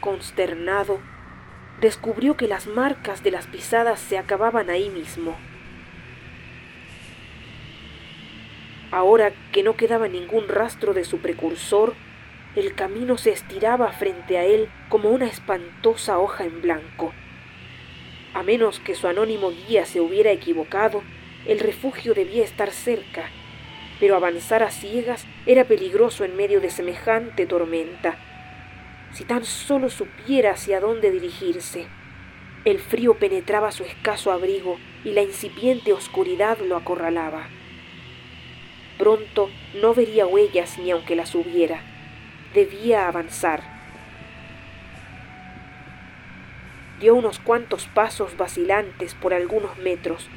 Consternado, descubrió que las marcas de las pisadas se acababan ahí mismo. Ahora que no quedaba ningún rastro de su precursor, el camino se estiraba frente a él como una espantosa hoja en blanco. A menos que su anónimo guía se hubiera equivocado, el refugio debía estar cerca, pero avanzar a ciegas era peligroso en medio de semejante tormenta. Si tan solo supiera hacia dónde dirigirse. El frío penetraba su escaso abrigo y la incipiente oscuridad lo acorralaba. Pronto no vería huellas ni aunque las hubiera. Debía avanzar. Dio unos cuantos pasos vacilantes por algunos metros,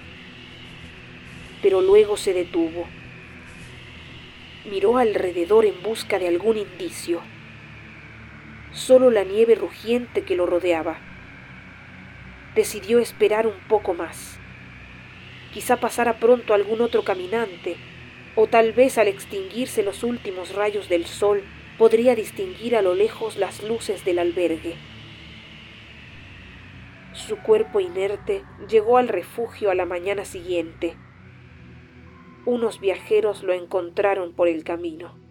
pero luego se detuvo. Miró alrededor en busca de algún indicio. Solo la nieve rugiente que lo rodeaba. Decidió esperar un poco más. Quizá pasara pronto algún otro caminante o tal vez al extinguirse los últimos rayos del sol podría distinguir a lo lejos las luces del albergue. Su cuerpo inerte llegó al refugio a la mañana siguiente. Unos viajeros lo encontraron por el camino.